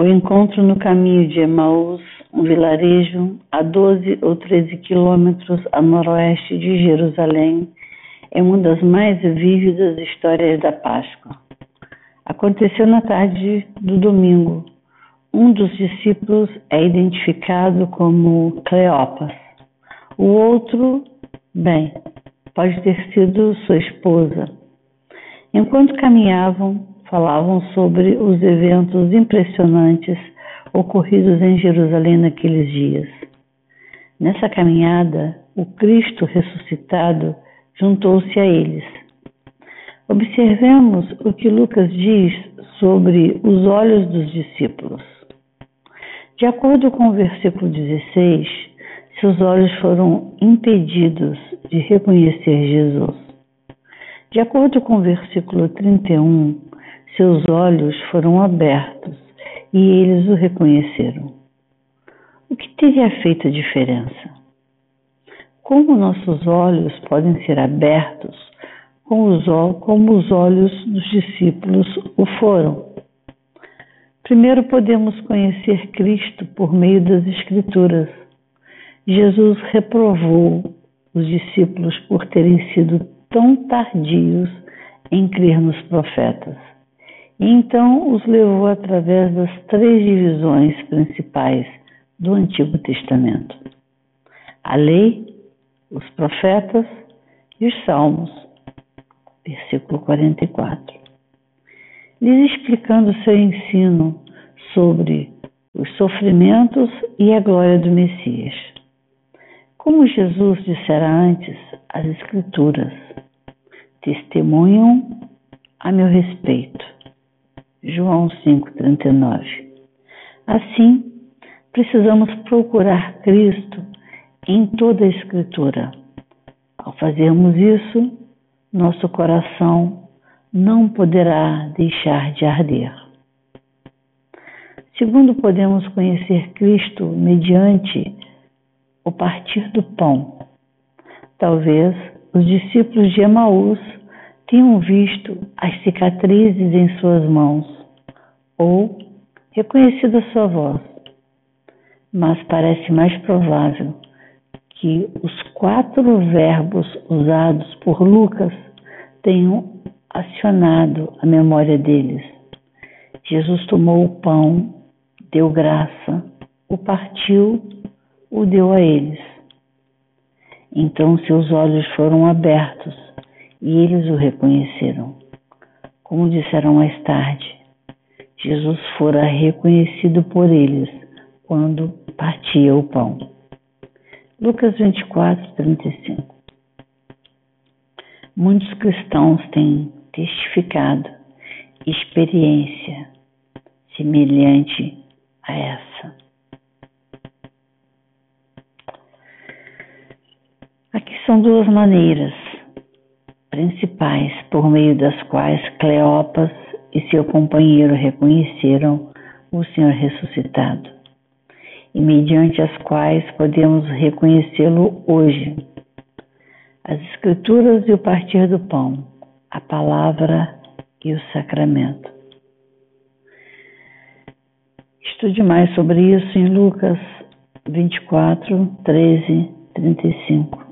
O encontro no caminho de Emaús, um vilarejo a 12 ou 13 quilômetros a noroeste de Jerusalém, é uma das mais vívidas histórias da Páscoa. Aconteceu na tarde do domingo. Um dos discípulos é identificado como Cleopas. O outro, bem, pode ter sido sua esposa. Enquanto caminhavam, falavam sobre os eventos impressionantes ocorridos em Jerusalém naqueles dias. Nessa caminhada, o Cristo ressuscitado juntou-se a eles. Observemos o que Lucas diz sobre os olhos dos discípulos. De acordo com o versículo 16, seus olhos foram impedidos de reconhecer Jesus. De acordo com o versículo 31, seus olhos foram abertos e eles o reconheceram. O que teria feito a diferença? Como nossos olhos podem ser abertos como os olhos dos discípulos o foram? Primeiro podemos conhecer Cristo por meio das Escrituras. Jesus reprovou os discípulos por terem sido tão tardios em crer nos profetas. Então os levou através das três divisões principais do Antigo Testamento: a lei, os profetas e os salmos. Versículo 44. Lhes explicando seu ensino sobre os sofrimentos e a glória do Messias. Como Jesus dissera antes, as Escrituras testemunham a meu respeito João 5,39. Assim, precisamos procurar Cristo em toda a Escritura. Ao fazermos isso, nosso coração não poderá deixar de arder. Segundo, podemos conhecer Cristo mediante o partir do pão. Talvez os discípulos de Emaús tinham visto as cicatrizes em suas mãos ou reconhecido sua voz, mas parece mais provável que os quatro verbos usados por Lucas tenham acionado a memória deles. Jesus tomou o pão, deu graça, o partiu, o deu a eles. Então seus olhos foram abertos e eles o reconheceram. Como disseram mais tarde, Jesus fora reconhecido por eles quando partia o pão. Lucas 24, 35. Muitos cristãos têm testificado experiência semelhante a essa. Aqui são duas maneiras principais por meio das quais Cleopas e seu companheiro reconheceram o Senhor ressuscitado, e mediante as quais podemos reconhecê-lo hoje. As Escrituras e o partir do pão, a palavra e o sacramento. Estude mais sobre isso em Lucas 24, 13, 35.